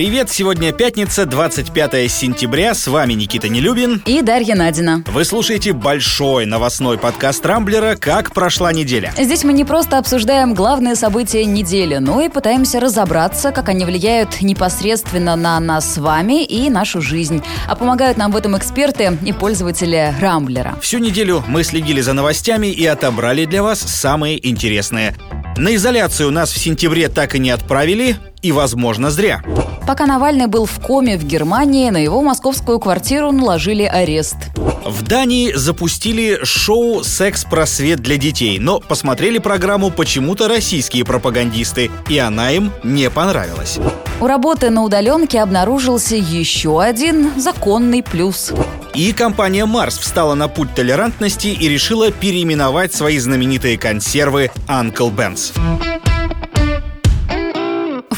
Привет, сегодня пятница, 25 сентября, с вами Никита Нелюбин и Дарья Надина. Вы слушаете большой новостной подкаст Рамблера «Как прошла неделя». Здесь мы не просто обсуждаем главные события недели, но и пытаемся разобраться, как они влияют непосредственно на нас с вами и нашу жизнь. А помогают нам в этом эксперты и пользователи Рамблера. Всю неделю мы следили за новостями и отобрали для вас самые интересные. На изоляцию нас в сентябре так и не отправили, и, возможно, зря. Пока Навальный был в коме в Германии, на его московскую квартиру наложили арест. В Дании запустили шоу «Секс-просвет для детей», но посмотрели программу почему-то российские пропагандисты, и она им не понравилась. У работы на удаленке обнаружился еще один законный плюс. И компания Марс встала на путь толерантности и решила переименовать свои знаменитые консервы Uncle Ben's.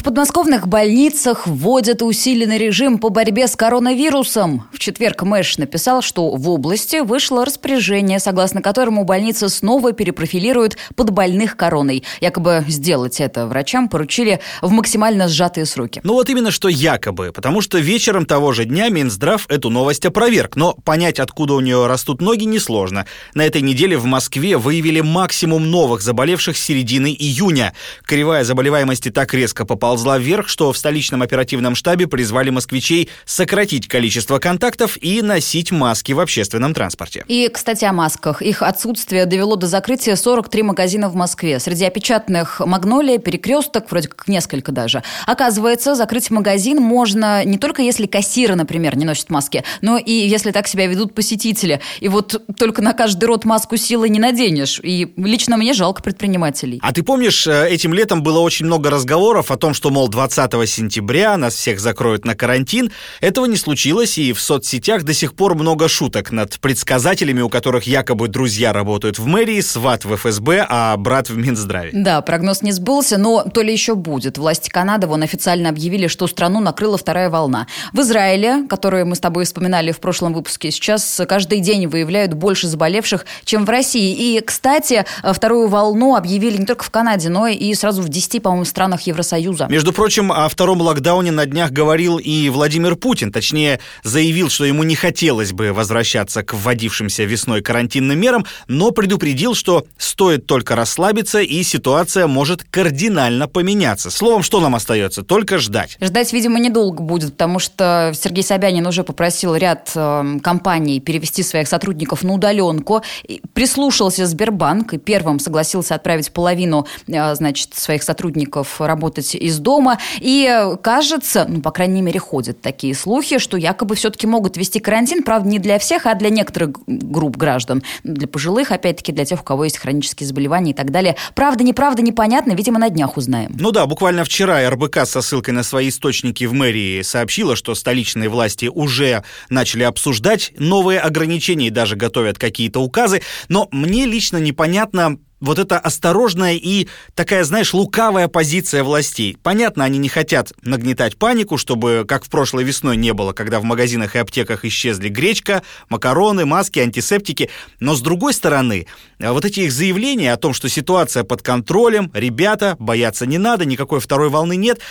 В подмосковных больницах вводят усиленный режим по борьбе с коронавирусом. В четверг Мэш написал, что в области вышло распоряжение, согласно которому больницы снова перепрофилируют под больных короной. Якобы сделать это врачам поручили в максимально сжатые сроки. Ну вот именно что якобы, потому что вечером того же дня Минздрав эту новость опроверг, но понять, откуда у нее растут ноги, несложно. На этой неделе в Москве выявили максимум новых заболевших с середины июня. Кривая заболеваемости так резко попала поползла вверх, что в столичном оперативном штабе призвали москвичей сократить количество контактов и носить маски в общественном транспорте. И, кстати, о масках. Их отсутствие довело до закрытия 43 магазина в Москве. Среди опечатанных «Магнолия», «Перекресток», вроде как несколько даже. Оказывается, закрыть магазин можно не только если кассиры, например, не носят маски, но и если так себя ведут посетители. И вот только на каждый рот маску силы не наденешь. И лично мне жалко предпринимателей. А ты помнишь, э, этим летом было очень много разговоров о том, что что, мол, 20 сентября нас всех закроют на карантин. Этого не случилось, и в соцсетях до сих пор много шуток над предсказателями, у которых якобы друзья работают в мэрии, сват в ФСБ, а брат в Минздраве. Да, прогноз не сбылся, но то ли еще будет. Власти Канады вон официально объявили, что страну накрыла вторая волна. В Израиле, который мы с тобой вспоминали в прошлом выпуске, сейчас каждый день выявляют больше заболевших, чем в России. И, кстати, вторую волну объявили не только в Канаде, но и сразу в 10, по-моему, странах Евросоюза. Между прочим, о втором локдауне на днях говорил и Владимир Путин. Точнее, заявил, что ему не хотелось бы возвращаться к вводившимся весной карантинным мерам, но предупредил, что стоит только расслабиться, и ситуация может кардинально поменяться. Словом, что нам остается? Только ждать. Ждать, видимо, недолго будет, потому что Сергей Собянин уже попросил ряд э, компаний перевести своих сотрудников на удаленку. И прислушался Сбербанк и первым согласился отправить половину, э, значит, своих сотрудников работать из дома. И кажется, ну, по крайней мере, ходят такие слухи, что якобы все-таки могут вести карантин, правда, не для всех, а для некоторых групп граждан. Для пожилых, опять-таки, для тех, у кого есть хронические заболевания и так далее. Правда, неправда, непонятно, видимо, на днях узнаем. Ну да, буквально вчера РБК со ссылкой на свои источники в мэрии сообщила, что столичные власти уже начали обсуждать новые ограничения и даже готовят какие-то указы. Но мне лично непонятно, вот эта осторожная и такая, знаешь, лукавая позиция властей. Понятно, они не хотят нагнетать панику, чтобы, как в прошлой весной не было, когда в магазинах и аптеках исчезли гречка, макароны, маски, антисептики. Но с другой стороны, вот эти их заявления о том, что ситуация под контролем, ребята, бояться не надо, никакой второй волны нет,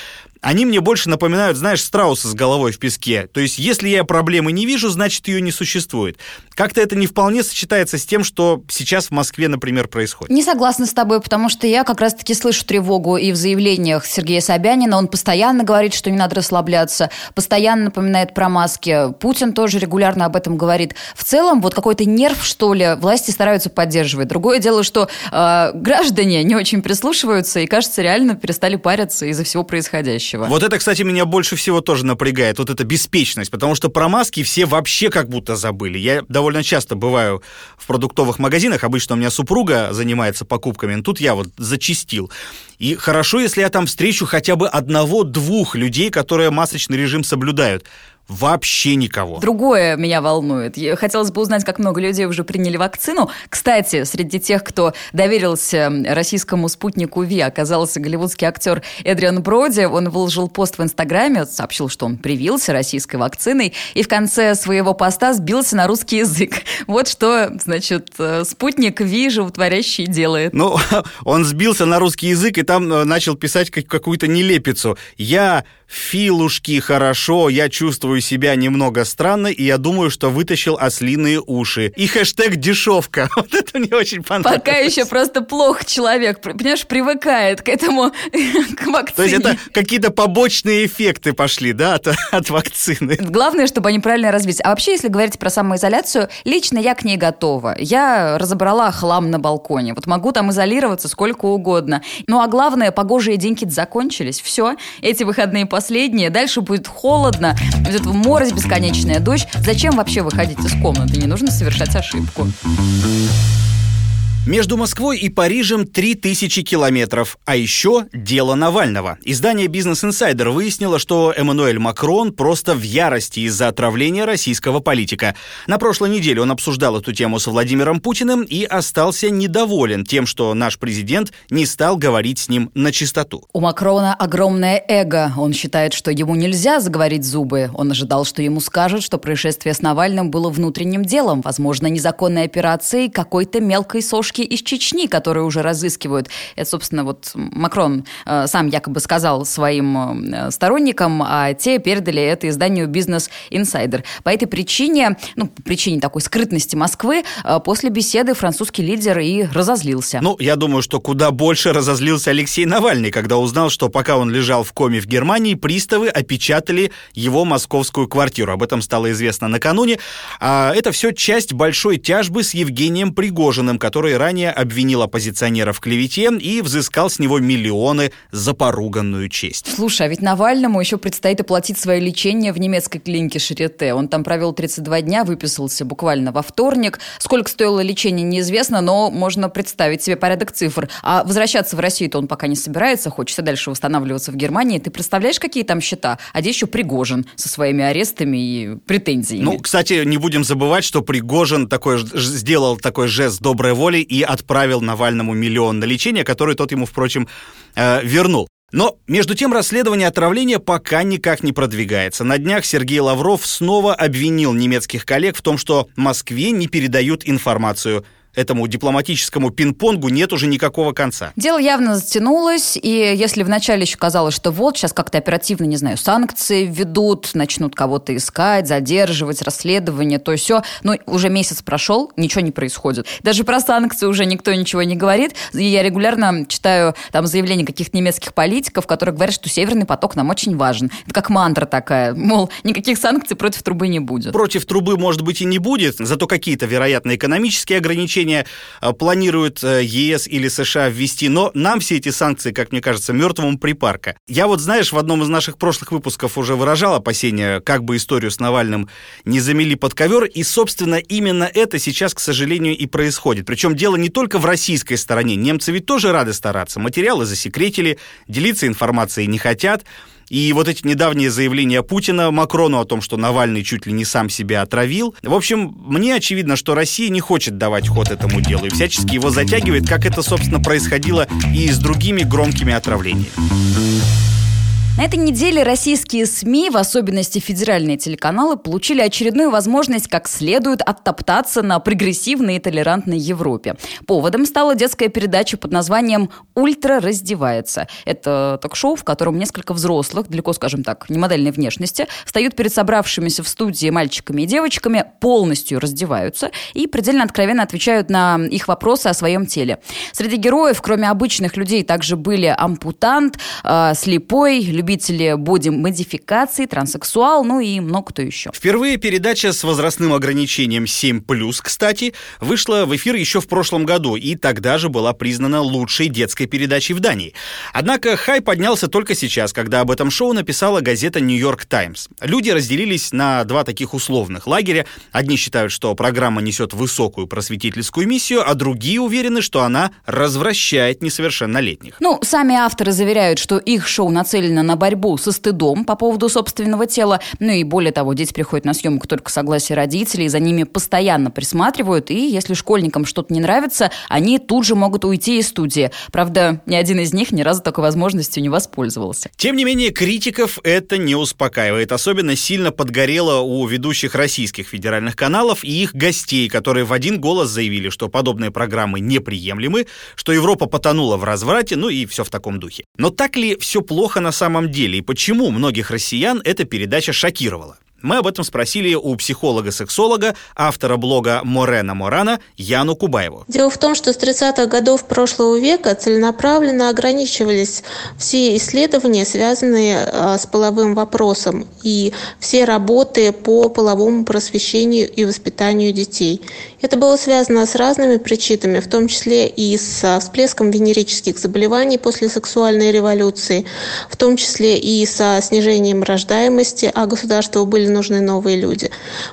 они мне больше напоминают, знаешь, страуса с головой в песке. То есть, если я проблемы не вижу, значит, ее не существует. Как-то это не вполне сочетается с тем, что сейчас в Москве, например, происходит. Не согласна с тобой, потому что я как раз-таки слышу тревогу и в заявлениях Сергея Собянина. Он постоянно говорит, что не надо расслабляться, постоянно напоминает про маски. Путин тоже регулярно об этом говорит. В целом, вот какой-то нерв, что ли, власти стараются поддерживать. Другое дело, что э, граждане не очень прислушиваются и, кажется, реально перестали париться из-за всего происходящего. Вот это, кстати, меня больше всего тоже напрягает, вот эта беспечность, потому что про маски все вообще как будто забыли. Я довольно часто бываю в продуктовых магазинах, обычно у меня супруга занимается покупками, но тут я вот зачистил. И хорошо, если я там встречу хотя бы одного-двух людей, которые масочный режим соблюдают. Вообще никого. Другое меня волнует. Хотелось бы узнать, как много людей уже приняли вакцину. Кстати, среди тех, кто доверился российскому спутнику ВИ, оказался голливудский актер Эдриан Броди. Он выложил пост в Инстаграме, сообщил, что он привился российской вакциной, и в конце своего поста сбился на русский язык. Вот что, значит, э, спутник ВИ животворящий делает. Ну, он сбился на русский язык и там э, начал писать какую-то нелепицу. Я Филушки, хорошо, я чувствую себя немного странно, и я думаю, что вытащил ослиные уши. И хэштег дешевка. Вот это мне очень понравилось. Пока еще просто плохо человек, понимаешь, привыкает к этому, к вакцине. То есть это какие-то побочные эффекты пошли, да, от, от вакцины. Главное, чтобы они правильно развились. А вообще, если говорить про самоизоляцию, лично я к ней готова. Я разобрала хлам на балконе. Вот могу там изолироваться сколько угодно. Ну а главное, погожие деньги закончились. Все, эти выходные по последнее, дальше будет холодно, идет морось, бесконечная дождь. Зачем вообще выходить из комнаты? Не нужно совершать ошибку. Между Москвой и Парижем 3000 километров. А еще дело Навального. Издание «Бизнес Инсайдер» выяснило, что Эммануэль Макрон просто в ярости из-за отравления российского политика. На прошлой неделе он обсуждал эту тему с Владимиром Путиным и остался недоволен тем, что наш президент не стал говорить с ним на чистоту. У Макрона огромное эго. Он считает, что ему нельзя заговорить зубы. Он ожидал, что ему скажут, что происшествие с Навальным было внутренним делом, возможно, незаконной операцией какой-то мелкой сошки девушки из Чечни, которые уже разыскивают. Это, собственно, вот Макрон э, сам якобы сказал своим э, сторонникам, а те передали это изданию «Бизнес Инсайдер». По этой причине, ну, причине такой скрытности Москвы, э, после беседы французский лидер и разозлился. Ну, я думаю, что куда больше разозлился Алексей Навальный, когда узнал, что пока он лежал в коме в Германии, приставы опечатали его московскую квартиру. Об этом стало известно накануне. А это все часть большой тяжбы с Евгением Пригожиным, который ранее обвинил оппозиционера в клевете и взыскал с него миллионы за поруганную честь. Слушай, а ведь Навальному еще предстоит оплатить свое лечение в немецкой клинике Шарите. Он там провел 32 дня, выписался буквально во вторник. Сколько стоило лечение, неизвестно, но можно представить себе порядок цифр. А возвращаться в Россию-то он пока не собирается, хочется дальше восстанавливаться в Германии. Ты представляешь, какие там счета? А здесь еще Пригожин со своими арестами и претензиями. Ну, кстати, не будем забывать, что Пригожин такой, сделал такой жест доброй воли и отправил Навальному миллион на лечение, который тот ему, впрочем, э, вернул. Но, между тем, расследование отравления пока никак не продвигается. На днях Сергей Лавров снова обвинил немецких коллег в том, что Москве не передают информацию этому дипломатическому пинг-понгу нет уже никакого конца. Дело явно затянулось, и если вначале еще казалось, что вот сейчас как-то оперативно, не знаю, санкции введут, начнут кого-то искать, задерживать, расследование, то все, но уже месяц прошел, ничего не происходит. Даже про санкции уже никто ничего не говорит, и я регулярно читаю там заявления каких-то немецких политиков, которые говорят, что Северный поток нам очень важен. Это как мантра такая, мол, никаких санкций против трубы не будет. Против трубы, может быть, и не будет, зато какие-то, вероятно, экономические ограничения ограничения э, планируют э, ЕС или США ввести, но нам все эти санкции, как мне кажется, мертвому припарка. Я вот, знаешь, в одном из наших прошлых выпусков уже выражал опасения, как бы историю с Навальным не замели под ковер, и, собственно, именно это сейчас, к сожалению, и происходит. Причем дело не только в российской стороне. Немцы ведь тоже рады стараться. Материалы засекретили, делиться информацией не хотят. И вот эти недавние заявления Путина Макрону о том, что Навальный чуть ли не сам себя отравил. В общем, мне очевидно, что Россия не хочет давать ход этому делу и всячески его затягивает, как это, собственно, происходило и с другими громкими отравлениями. На этой неделе российские СМИ, в особенности федеральные телеканалы, получили очередную возможность как следует оттоптаться на прогрессивной и толерантной Европе. Поводом стала детская передача под названием «Ультра раздевается». Это ток-шоу, в котором несколько взрослых, далеко, скажем так, не модельной внешности, встают перед собравшимися в студии мальчиками и девочками, полностью раздеваются и предельно откровенно отвечают на их вопросы о своем теле. Среди героев, кроме обычных людей, также были ампутант, э, слепой, любители боди-модификации, транссексуал, ну и много кто еще. Впервые передача с возрастным ограничением 7+, кстати, вышла в эфир еще в прошлом году и тогда же была признана лучшей детской передачей в Дании. Однако хай поднялся только сейчас, когда об этом шоу написала газета «Нью-Йорк Таймс». Люди разделились на два таких условных лагеря. Одни считают, что программа несет высокую просветительскую миссию, а другие уверены, что она развращает несовершеннолетних. Ну, сами авторы заверяют, что их шоу нацелено на на борьбу со стыдом по поводу собственного тела. Ну и более того, дети приходят на съемку только в согласии родителей, за ними постоянно присматривают, и если школьникам что-то не нравится, они тут же могут уйти из студии. Правда, ни один из них ни разу такой возможностью не воспользовался. Тем не менее, критиков это не успокаивает. Особенно сильно подгорело у ведущих российских федеральных каналов и их гостей, которые в один голос заявили, что подобные программы неприемлемы, что Европа потонула в разврате, ну и все в таком духе. Но так ли все плохо на самом деле и почему многих россиян эта передача шокировала? Мы об этом спросили у психолога-сексолога, автора блога Морена Морана Яну Кубаеву. Дело в том, что с 30-х годов прошлого века целенаправленно ограничивались все исследования, связанные а, с половым вопросом, и все работы по половому просвещению и воспитанию детей. Это было связано с разными причинами, в том числе и с всплеском венерических заболеваний после сексуальной революции, в том числе и со снижением рождаемости, а государству были нужны новые люди.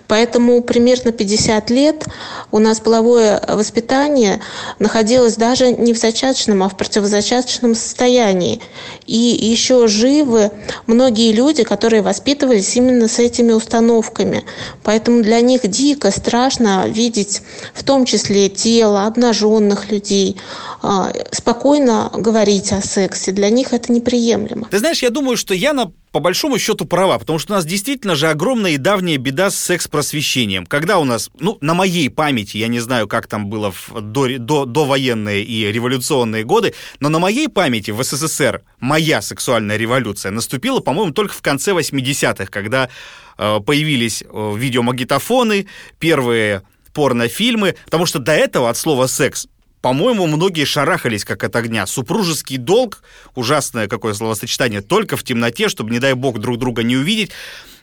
Поэтому примерно 50 лет у нас половое воспитание находилось даже не в зачаточном, а в противозачаточном состоянии. И еще живы многие люди, которые воспитывались именно с этими установками. Поэтому для них дико страшно видеть в том числе тело обнаженных людей, а, спокойно говорить о сексе. Для них это неприемлемо. Ты знаешь, я думаю, что Яна по большому счету права, потому что у нас действительно же огромная и давняя беда с секс-просвещением. Когда у нас, ну, на моей памяти, я не знаю, как там было в до, до, довоенные и революционные годы, но на моей памяти в СССР моя сексуальная революция наступила, по-моему, только в конце 80-х, когда э, появились э, видеомагнитофоны, первые порнофильмы, потому что до этого от слова «секс» по-моему, многие шарахались как от огня. Супружеский долг, ужасное какое словосочетание, только в темноте, чтобы, не дай бог, друг друга не увидеть.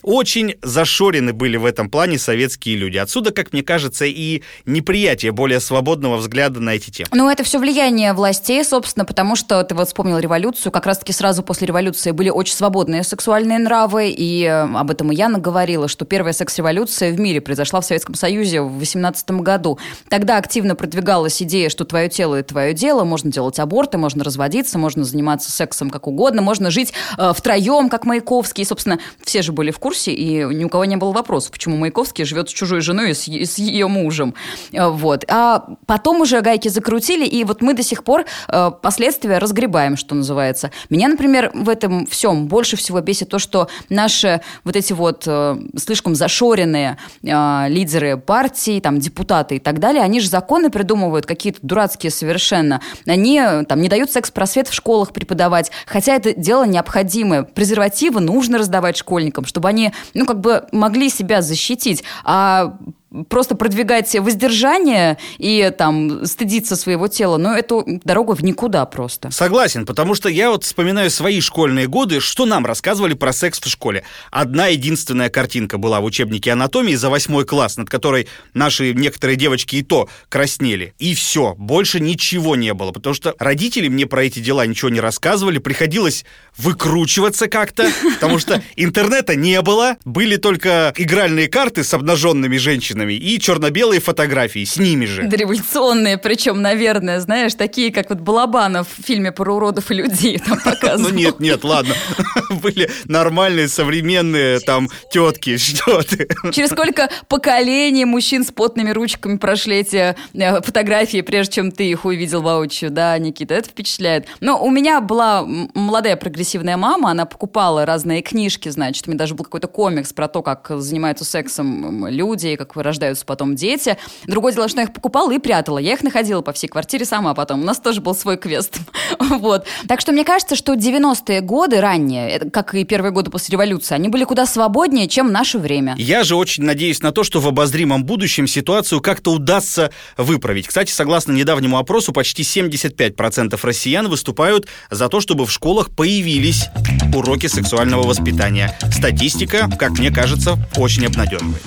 Очень зашорены были в этом плане советские люди. Отсюда, как мне кажется, и неприятие более свободного взгляда на эти темы. Ну, это все влияние властей, собственно, потому что ты вот вспомнил революцию. Как раз-таки сразу после революции были очень свободные сексуальные нравы, и э, об этом и Яна говорила, что первая секс-революция в мире произошла в Советском Союзе в 18 году. Тогда активно продвигалась идея, что твое тело – это твое дело, можно делать аборты, можно разводиться, можно заниматься сексом как угодно, можно жить э, втроем, как Маяковский. И, собственно, все же были в курсе курсе, и ни у кого не было вопросов, почему Маяковский живет с чужой женой и с, и с ее мужем. Э, вот. А потом уже гайки закрутили, и вот мы до сих пор э, последствия разгребаем, что называется. Меня, например, в этом всем больше всего бесит то, что наши вот эти вот э, слишком зашоренные э, лидеры партий, там, депутаты и так далее, они же законы придумывают какие-то дурацкие совершенно. Они там не дают секс-просвет в школах преподавать, хотя это дело необходимое. Презервативы нужно раздавать школьникам, чтобы они ну, как бы могли себя защитить. А просто продвигать воздержание и там стыдиться своего тела, но это дорога в никуда просто. Согласен, потому что я вот вспоминаю свои школьные годы, что нам рассказывали про секс в школе. Одна единственная картинка была в учебнике анатомии за восьмой класс, над которой наши некоторые девочки и то краснели. И все, больше ничего не было, потому что родители мне про эти дела ничего не рассказывали, приходилось выкручиваться как-то, потому что интернета не было, были только игральные карты с обнаженными женщинами, женщинами и черно-белые фотографии с ними же. Дореволюционные, причем, наверное, знаешь, такие, как вот Балабанов в фильме про уродов и людей там показывал. Ну нет, нет, ладно. Были нормальные, современные там тетки, что ты. Через сколько поколений мужчин с потными ручками прошли эти э, фотографии, прежде чем ты их увидел воочию, да, Никита, это впечатляет. Но у меня была молодая прогрессивная мама, она покупала разные книжки, значит, у меня даже был какой-то комикс про то, как занимаются сексом люди, как рождаются потом дети. Другое дело, что я их покупала и прятала. Я их находила по всей квартире сама потом. У нас тоже был свой квест. вот. Так что мне кажется, что 90-е годы ранние, как и первые годы после революции, они были куда свободнее, чем наше время. Я же очень надеюсь на то, что в обозримом будущем ситуацию как-то удастся выправить. Кстати, согласно недавнему опросу, почти 75% россиян выступают за то, чтобы в школах появились уроки сексуального воспитания. Статистика, как мне кажется, очень обнадеживает.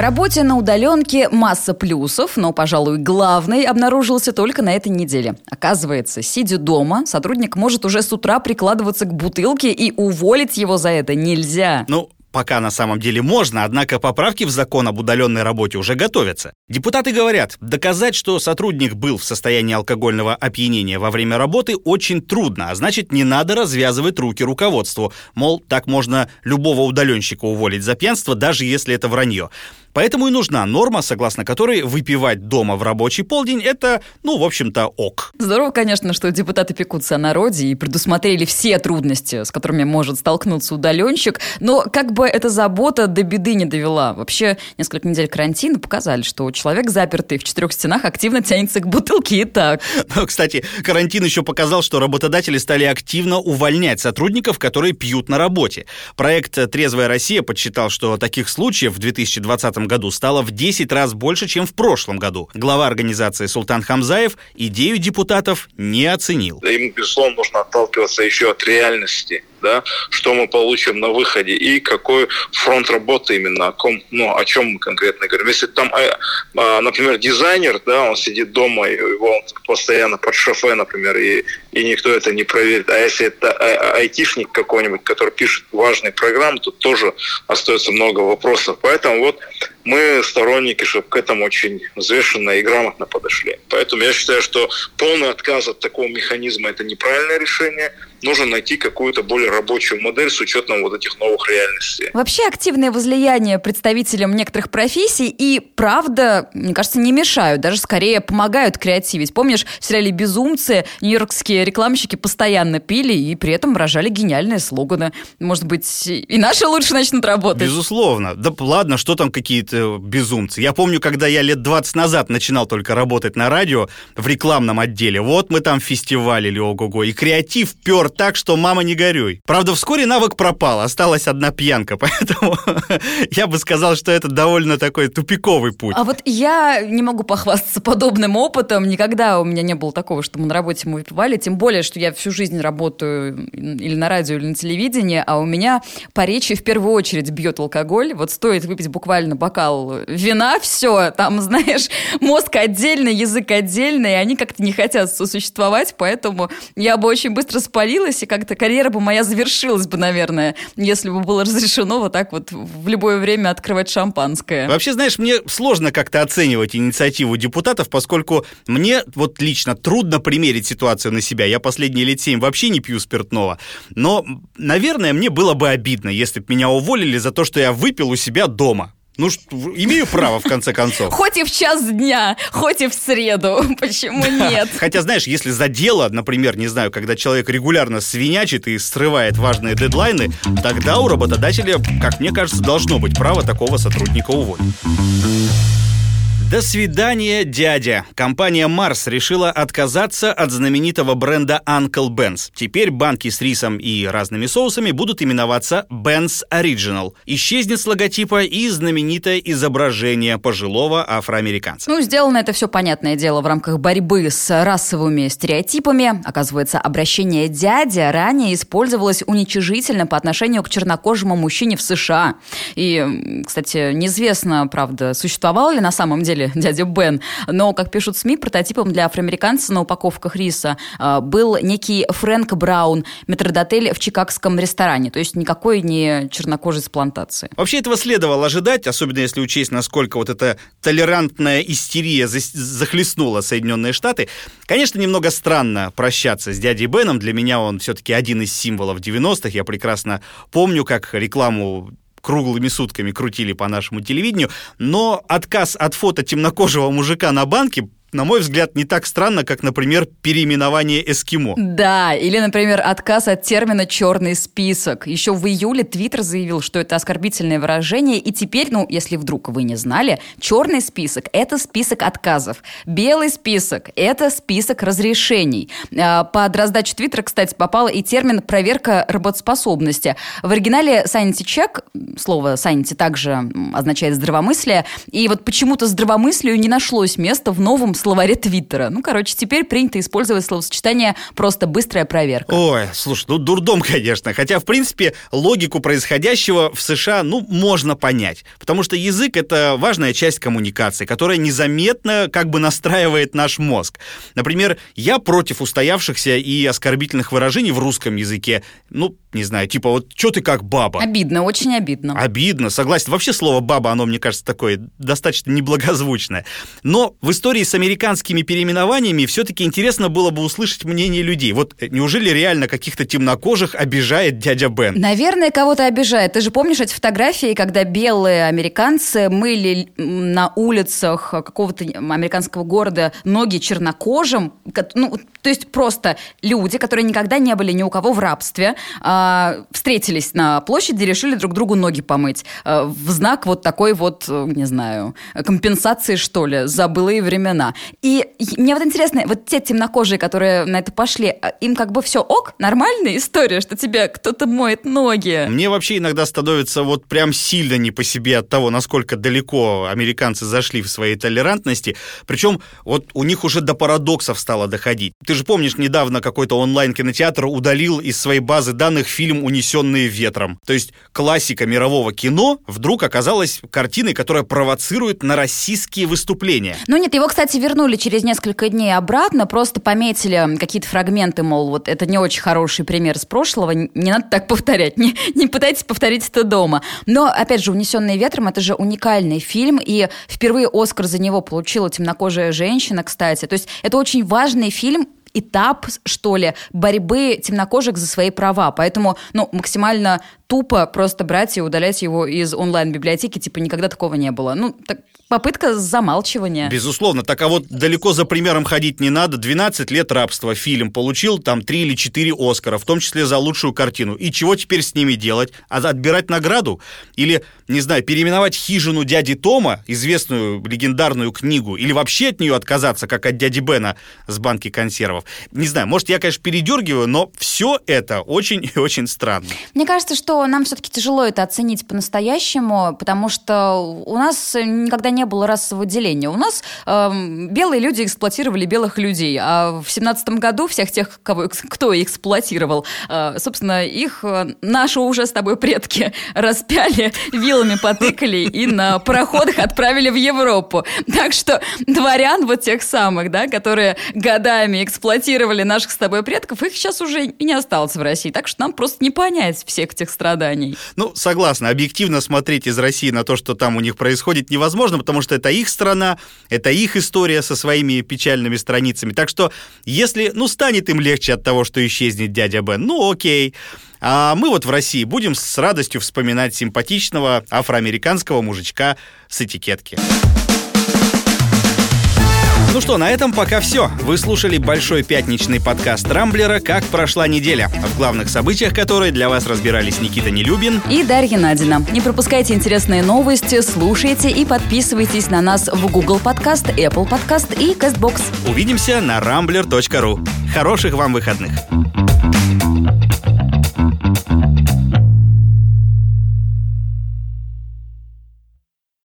Работе на удаленке масса плюсов, но, пожалуй, главный обнаружился только на этой неделе. Оказывается, сидя дома, сотрудник может уже с утра прикладываться к бутылке и уволить его за это нельзя. Ну, пока на самом деле можно, однако поправки в закон об удаленной работе уже готовятся. Депутаты говорят, доказать, что сотрудник был в состоянии алкогольного опьянения во время работы очень трудно, а значит не надо развязывать руки руководству. Мол, так можно любого удаленщика уволить за пьянство, даже если это вранье. Поэтому и нужна норма, согласно которой выпивать дома в рабочий полдень – это, ну, в общем-то, ок. Здорово, конечно, что депутаты пекутся о народе и предусмотрели все трудности, с которыми может столкнуться удаленщик, но как бы эта забота до беды не довела. Вообще, несколько недель карантина показали, что человек, запертый в четырех стенах, активно тянется к бутылке и так. Но, кстати, карантин еще показал, что работодатели стали активно увольнять сотрудников, которые пьют на работе. Проект «Трезвая Россия» подсчитал, что таких случаев в 2020 году стало в 10 раз больше, чем в прошлом году. Глава организации Султан Хамзаев идею депутатов не оценил. Им, безусловно, нужно отталкиваться еще от реальности да, что мы получим на выходе и какой фронт работы именно, о, ком, ну, о чем мы конкретно говорим. Если там, э, а, например, дизайнер, да, он сидит дома, и его постоянно под шофе, например, и, и никто это не проверит. А если это а, айтишник какой-нибудь, который пишет важные программы, то тоже остается много вопросов. Поэтому вот мы сторонники, чтобы к этому очень взвешенно и грамотно подошли. Поэтому я считаю, что полный отказ от такого механизма – это неправильное решение. Нужно найти какую-то более рабочую модель с учетом вот этих новых реальностей. Вообще активное возлияние представителям некоторых профессий и, правда, мне кажется, не мешают, даже скорее помогают креативить. Помнишь, в сериале «Безумцы» нью-йоркские рекламщики постоянно пили и при этом выражали гениальные слоганы. Может быть, и наши лучше начнут работать? Безусловно. Да ладно, что там какие-то какие-то безумцы. Я помню, когда я лет 20 назад начинал только работать на радио в рекламном отделе. Вот мы там фестивалили, ого-го. И креатив пер так, что мама не горюй. Правда, вскоре навык пропал, осталась одна пьянка. Поэтому я бы сказал, что это довольно такой тупиковый путь. А вот я не могу похвастаться подобным опытом. Никогда у меня не было такого, что мы на работе мы выпивали. Тем более, что я всю жизнь работаю или на радио, или на телевидении, а у меня по речи в первую очередь бьет алкоголь. Вот стоит выпить буквально бокал бокал вина, все, там, знаешь, мозг отдельный, язык отдельный, и они как-то не хотят сосуществовать, поэтому я бы очень быстро спалилась, и как-то карьера бы моя завершилась бы, наверное, если бы было разрешено вот так вот в любое время открывать шампанское. Вообще, знаешь, мне сложно как-то оценивать инициативу депутатов, поскольку мне вот лично трудно примерить ситуацию на себя. Я последние лет семь вообще не пью спиртного. Но, наверное, мне было бы обидно, если бы меня уволили за то, что я выпил у себя дома. Ну, имею право, в конце концов. Хоть и в час дня, хоть и в среду. Почему нет? Хотя, знаешь, если за дело, например, не знаю, когда человек регулярно свинячит и срывает важные дедлайны, тогда у работодателя, как мне кажется, должно быть право такого сотрудника уволить. До свидания, дядя. Компания Mars решила отказаться от знаменитого бренда Uncle Ben's. Теперь банки с рисом и разными соусами будут именоваться Ben's Original. Исчезнет с логотипа и знаменитое изображение пожилого афроамериканца. Ну, сделано это все понятное дело в рамках борьбы с расовыми стереотипами. Оказывается, обращение дядя ранее использовалось уничижительно по отношению к чернокожему мужчине в США. И, кстати, неизвестно, правда, существовал ли на самом деле деле дядя Бен. Но, как пишут СМИ, прототипом для афроамериканца на упаковках риса а, был некий Фрэнк Браун, метродотель в чикагском ресторане. То есть никакой не чернокожий с плантации. Вообще этого следовало ожидать, особенно если учесть, насколько вот эта толерантная истерия захлестнула Соединенные Штаты. Конечно, немного странно прощаться с дядей Беном. Для меня он все-таки один из символов 90-х. Я прекрасно помню, как рекламу круглыми сутками крутили по нашему телевидению, но отказ от фото темнокожего мужика на банке на мой взгляд, не так странно, как, например, переименование эскимо. Да, или, например, отказ от термина «черный список». Еще в июле Твиттер заявил, что это оскорбительное выражение, и теперь, ну, если вдруг вы не знали, черный список – это список отказов. Белый список – это список разрешений. А, под раздачу Твиттера, кстати, попал и термин «проверка работоспособности». В оригинале «sanity check», слово «sanity» также означает «здравомыслие», и вот почему-то здравомыслию не нашлось места в новом словаре Твиттера. Ну, короче, теперь принято использовать словосочетание «просто быстрая проверка». Ой, слушай, ну дурдом, конечно. Хотя, в принципе, логику происходящего в США, ну, можно понять. Потому что язык — это важная часть коммуникации, которая незаметно как бы настраивает наш мозг. Например, я против устоявшихся и оскорбительных выражений в русском языке. Ну, не знаю, типа вот «чё ты как баба?» Обидно, очень обидно. Обидно, согласен. Вообще слово «баба», оно, мне кажется, такое достаточно неблагозвучное. Но в истории с американскими переименованиями все-таки интересно было бы услышать мнение людей. Вот э, неужели реально каких-то темнокожих обижает дядя Бен? Наверное, кого-то обижает. Ты же помнишь эти фотографии, когда белые американцы мыли на улицах какого-то американского города ноги чернокожим? Ну, то есть просто люди, которые никогда не были ни у кого в рабстве, а, встретились на площади решили друг другу ноги помыть. А, в знак вот такой вот, не знаю, компенсации, что ли, за былые времена. И мне вот интересно, вот те темнокожие, которые на это пошли, а, им как бы все ок, нормальная история, что тебе кто-то моет ноги? Мне вообще иногда становится вот прям сильно не по себе от того, насколько далеко американцы зашли в своей толерантности. Причем вот у них уже до парадоксов стало доходить. Ты же помнишь, недавно какой-то онлайн-кинотеатр удалил из своей базы данных фильм «Унесенные ветром». То есть классика мирового кино вдруг оказалась картиной, которая провоцирует на российские выступления. Ну нет, его, кстати, вернули через несколько дней обратно, просто пометили какие-то фрагменты, мол, вот это не очень хороший пример с прошлого, не надо так повторять, не, не пытайтесь повторить это дома. Но, опять же, «Унесенные ветром» — это же уникальный фильм, и впервые Оскар за него получила темнокожая женщина, кстати. То есть это очень важный фильм, этап, что ли, борьбы темнокожих за свои права. Поэтому, ну, максимально тупо просто брать и удалять его из онлайн-библиотеки, типа никогда такого не было. Ну, так, попытка замалчивания. Безусловно. Так а вот далеко за примером ходить не надо. 12 лет рабства. Фильм получил там 3 или 4 Оскара, в том числе за лучшую картину. И чего теперь с ними делать? А отбирать награду? Или, не знаю, переименовать хижину дяди Тома, известную легендарную книгу, или вообще от нее отказаться, как от дяди Бена с банки консервов? Не знаю, может, я, конечно, передергиваю, но все это очень и очень странно. Мне кажется, что нам все-таки тяжело это оценить по-настоящему, потому что у нас никогда не было расового деления. У нас э, белые люди эксплуатировали белых людей, а в семнадцатом году всех тех, кого, кто эксплуатировал, э, собственно, их э, наши уже с тобой предки распяли, вилами потыкали и на пароходах отправили в Европу. Так что дворян вот тех самых, да, которые годами эксплуатировали наших с тобой предков, их сейчас уже и не осталось в России. Так что нам просто не понять всех этих страданий. Ну, согласна. Объективно смотреть из России на то, что там у них происходит, невозможно, потому что это их страна, это их история со своими печальными страницами. Так что, если, ну, станет им легче от того, что исчезнет дядя Бен, ну, окей. А мы вот в России будем с радостью вспоминать симпатичного афроамериканского мужичка с этикетки. Ну что, на этом пока все. Вы слушали большой пятничный подкаст Рамблера «Как прошла неделя», в главных событиях которой для вас разбирались Никита Нелюбин и Дарья Надина. Не пропускайте интересные новости, слушайте и подписывайтесь на нас в Google Подкаст, Apple Подкаст и CastBox. Увидимся на rambler.ru. Хороших вам выходных!